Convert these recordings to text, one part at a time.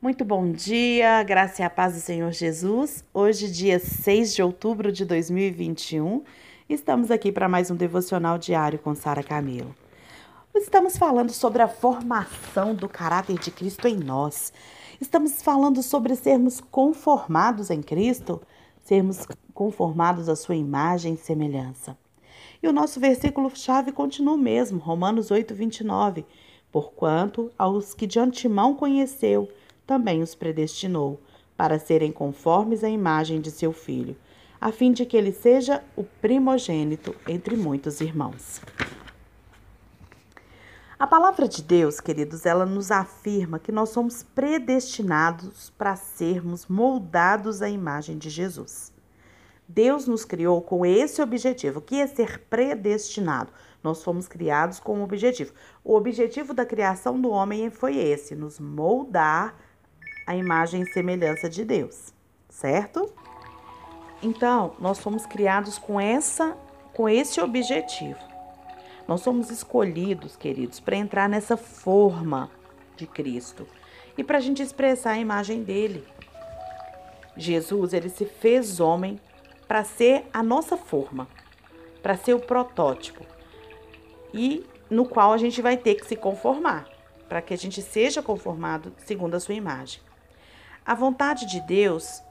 Muito bom dia, graça e a paz do Senhor Jesus. Hoje, dia 6 de outubro de 2021, estamos aqui para mais um devocional diário com Sara Camilo. Estamos falando sobre a formação do caráter de Cristo em nós. Estamos falando sobre sermos conformados em Cristo, sermos conformados à sua imagem e semelhança. E o nosso versículo-chave continua o mesmo, Romanos 8, 29. Porquanto aos que de antemão conheceu, também os predestinou, para serem conformes à imagem de seu filho, a fim de que ele seja o primogênito entre muitos irmãos. A palavra de Deus, queridos, ela nos afirma que nós somos predestinados para sermos moldados à imagem de Jesus. Deus nos criou com esse objetivo, que é ser predestinado. Nós fomos criados com um objetivo. O objetivo da criação do homem foi esse: nos moldar a imagem e semelhança de Deus, certo? Então, nós fomos criados com essa com esse objetivo. Nós somos escolhidos, queridos, para entrar nessa forma de Cristo e para a gente expressar a imagem dele. Jesus, ele se fez homem para ser a nossa forma, para ser o protótipo e no qual a gente vai ter que se conformar, para que a gente seja conformado segundo a sua imagem. A vontade de Deus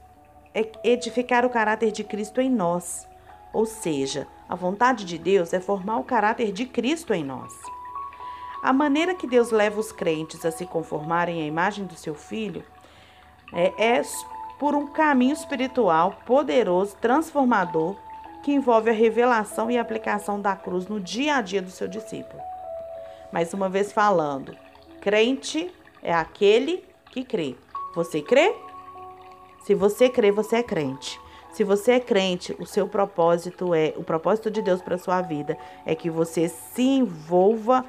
é edificar o caráter de Cristo em nós, ou seja, a vontade de Deus é formar o caráter de Cristo em nós. A maneira que Deus leva os crentes a se conformarem à imagem do seu Filho é, é por um caminho espiritual poderoso, transformador, que envolve a revelação e aplicação da cruz no dia a dia do seu discípulo. Mais uma vez falando, crente é aquele que crê. Você crê? Se você crê, você é crente. Se você é crente, o seu propósito é, o propósito de Deus para sua vida é que você se envolva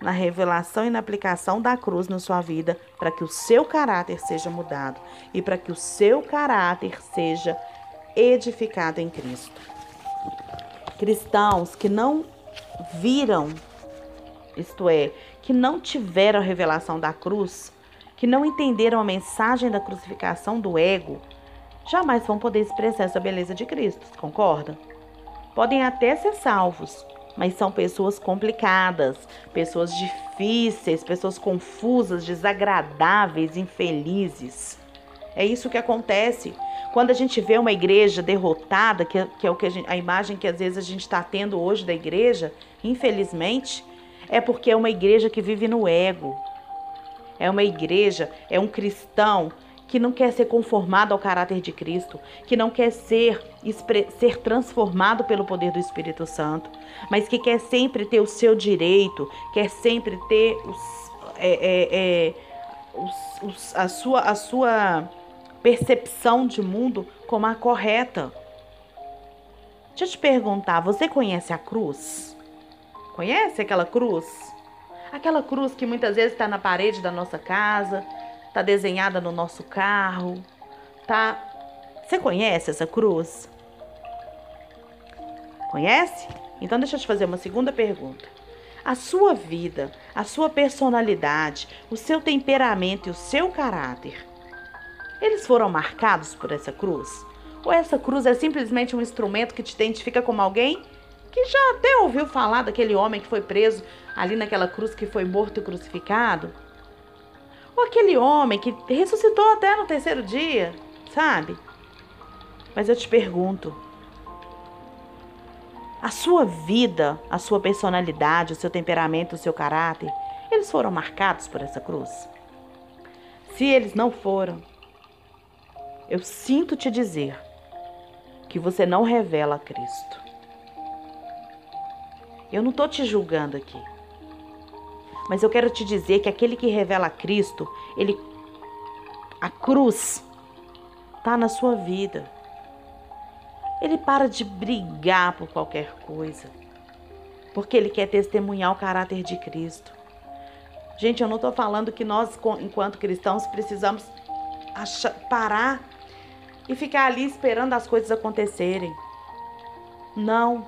na revelação e na aplicação da cruz na sua vida, para que o seu caráter seja mudado e para que o seu caráter seja edificado em Cristo. Cristãos que não viram, isto é, que não tiveram a revelação da cruz, que não entenderam a mensagem da crucificação do ego, jamais vão poder expressar essa beleza de Cristo, concorda? Podem até ser salvos, mas são pessoas complicadas, pessoas difíceis, pessoas confusas, desagradáveis, infelizes. É isso que acontece quando a gente vê uma igreja derrotada, que, que é o que a, gente, a imagem que às vezes a gente está tendo hoje da igreja, infelizmente, é porque é uma igreja que vive no ego. É uma igreja, é um cristão que não quer ser conformado ao caráter de Cristo, que não quer ser, ser transformado pelo poder do Espírito Santo, mas que quer sempre ter o seu direito, quer sempre ter os, é, é, é, os, os, a, sua, a sua percepção de mundo como a correta. Deixa eu te perguntar, você conhece a cruz? Conhece aquela cruz? Aquela cruz que muitas vezes está na parede da nossa casa, Tá desenhada no nosso carro, tá? Você conhece essa cruz? Conhece? Então deixa eu te fazer uma segunda pergunta. A sua vida, a sua personalidade, o seu temperamento e o seu caráter, eles foram marcados por essa cruz? Ou essa cruz é simplesmente um instrumento que te identifica como alguém que já até ouviu falar daquele homem que foi preso ali naquela cruz que foi morto e crucificado? Ou aquele homem que ressuscitou até no terceiro dia, sabe? Mas eu te pergunto: a sua vida, a sua personalidade, o seu temperamento, o seu caráter, eles foram marcados por essa cruz? Se eles não foram, eu sinto te dizer que você não revela Cristo. Eu não estou te julgando aqui. Mas eu quero te dizer que aquele que revela Cristo, ele a cruz tá na sua vida. Ele para de brigar por qualquer coisa, porque ele quer testemunhar o caráter de Cristo. Gente, eu não estou falando que nós, enquanto cristãos, precisamos achar, parar e ficar ali esperando as coisas acontecerem. Não.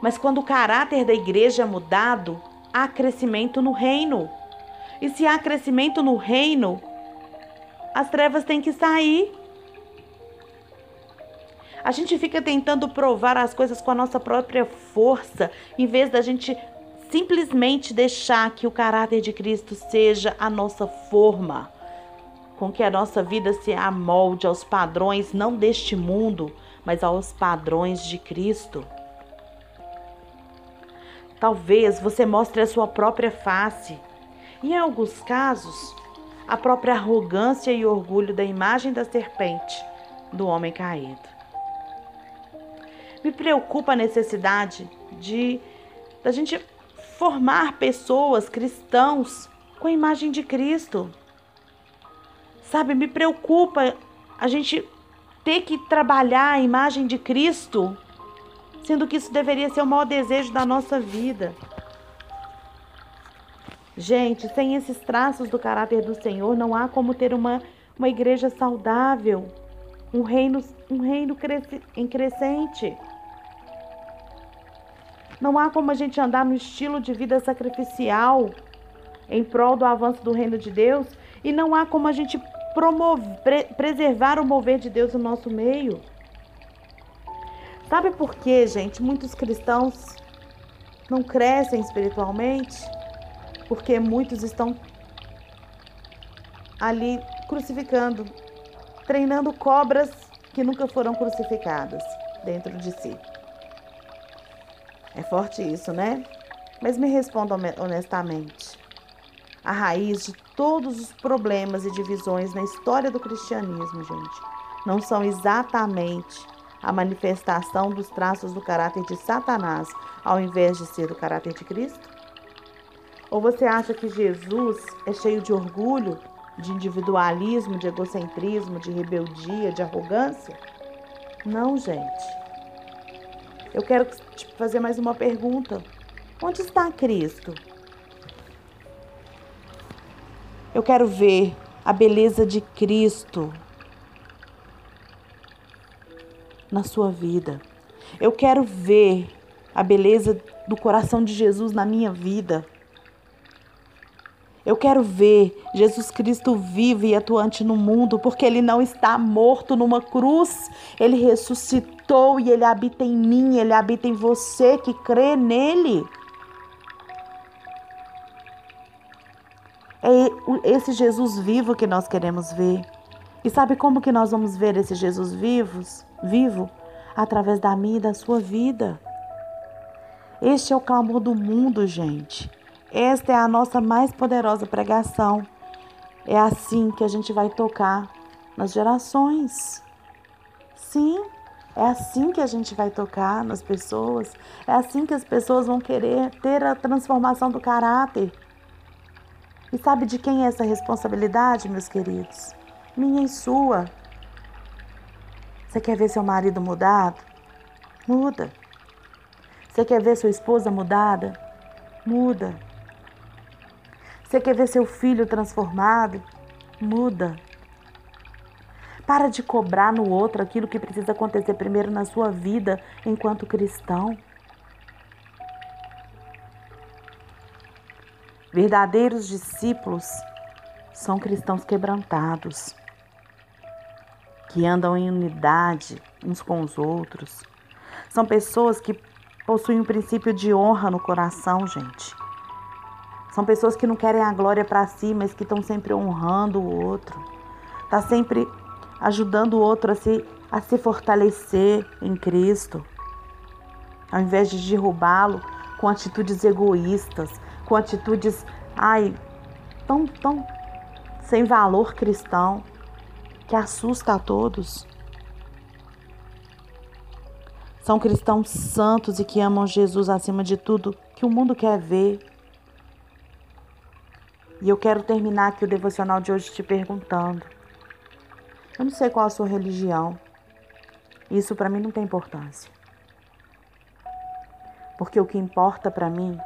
Mas quando o caráter da igreja é mudado, há crescimento no reino. E se há crescimento no reino, as trevas têm que sair. A gente fica tentando provar as coisas com a nossa própria força, em vez da gente simplesmente deixar que o caráter de Cristo seja a nossa forma, com que a nossa vida se amolde aos padrões não deste mundo, mas aos padrões de Cristo. Talvez você mostre a sua própria face. E em alguns casos, a própria arrogância e orgulho da imagem da serpente do homem caído. Me preocupa a necessidade de da gente formar pessoas cristãos com a imagem de Cristo. Sabe, me preocupa a gente ter que trabalhar a imagem de Cristo sendo que isso deveria ser o maior desejo da nossa vida. Gente, sem esses traços do caráter do Senhor, não há como ter uma, uma igreja saudável, um reino, um reino cresce, em crescente. Não há como a gente andar no estilo de vida sacrificial em prol do avanço do reino de Deus e não há como a gente promover, pre, preservar o mover de Deus no nosso meio. Sabe por que, gente, muitos cristãos não crescem espiritualmente? Porque muitos estão ali crucificando, treinando cobras que nunca foram crucificadas dentro de si. É forte isso, né? Mas me responda honestamente. A raiz de todos os problemas e divisões na história do cristianismo, gente, não são exatamente a manifestação dos traços do caráter de Satanás, ao invés de ser do caráter de Cristo? Ou você acha que Jesus é cheio de orgulho, de individualismo, de egocentrismo, de rebeldia, de arrogância? Não, gente. Eu quero te fazer mais uma pergunta. Onde está Cristo? Eu quero ver a beleza de Cristo na sua vida. Eu quero ver a beleza do coração de Jesus na minha vida. Eu quero ver Jesus Cristo vivo e atuante no mundo, porque ele não está morto numa cruz, ele ressuscitou e ele habita em mim, ele habita em você que crê nele. É esse Jesus vivo que nós queremos ver. E sabe como que nós vamos ver esse Jesus vivos, vivo? Através da minha e da sua vida. Este é o clamor do mundo, gente. Esta é a nossa mais poderosa pregação. É assim que a gente vai tocar nas gerações. Sim, é assim que a gente vai tocar nas pessoas. É assim que as pessoas vão querer ter a transformação do caráter. E sabe de quem é essa responsabilidade, meus queridos? minha e sua. Você quer ver seu marido mudado? Muda. Você quer ver sua esposa mudada? Muda. Você quer ver seu filho transformado? Muda. Para de cobrar no outro aquilo que precisa acontecer primeiro na sua vida enquanto cristão. Verdadeiros discípulos são cristãos quebrantados que andam em unidade uns com os outros. São pessoas que possuem um princípio de honra no coração, gente. São pessoas que não querem a glória para si, mas que estão sempre honrando o outro. Está sempre ajudando o outro a se, a se fortalecer em Cristo. Ao invés de derrubá-lo com atitudes egoístas, com atitudes, ai, tão, tão sem valor cristão que assusta a todos. São cristãos santos e que amam Jesus acima de tudo que o mundo quer ver. E eu quero terminar aqui o devocional de hoje te perguntando. Eu não sei qual a sua religião. Isso para mim não tem importância. Porque o que importa para mim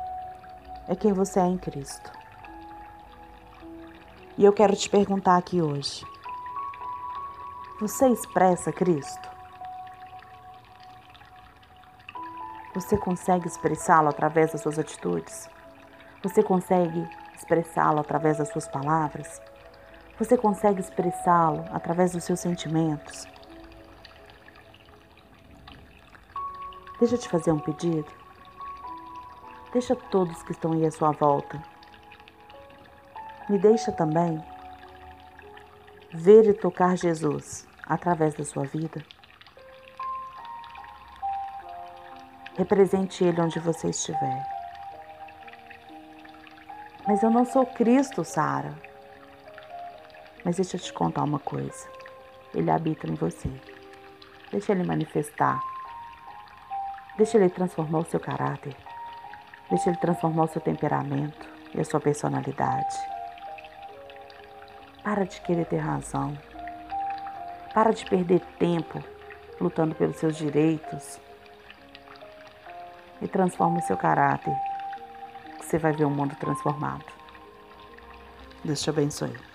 é quem você é em Cristo. E eu quero te perguntar aqui hoje. Você expressa Cristo? Você consegue expressá-lo através das suas atitudes? Você consegue expressá-lo através das suas palavras? Você consegue expressá-lo através dos seus sentimentos? Deixa eu te fazer um pedido. Deixa todos que estão aí à sua volta. Me deixa também ver e tocar Jesus através da sua vida. Represente Ele onde você estiver. Mas eu não sou Cristo, Sara. Mas deixa eu te contar uma coisa. Ele habita em você. Deixa ele manifestar. Deixa ele transformar o seu caráter. Deixa ele transformar o seu temperamento e a sua personalidade. Para de querer ter razão. Para de perder tempo lutando pelos seus direitos. E transforma o seu caráter. Você vai ver um mundo transformado. Deus te abençoe.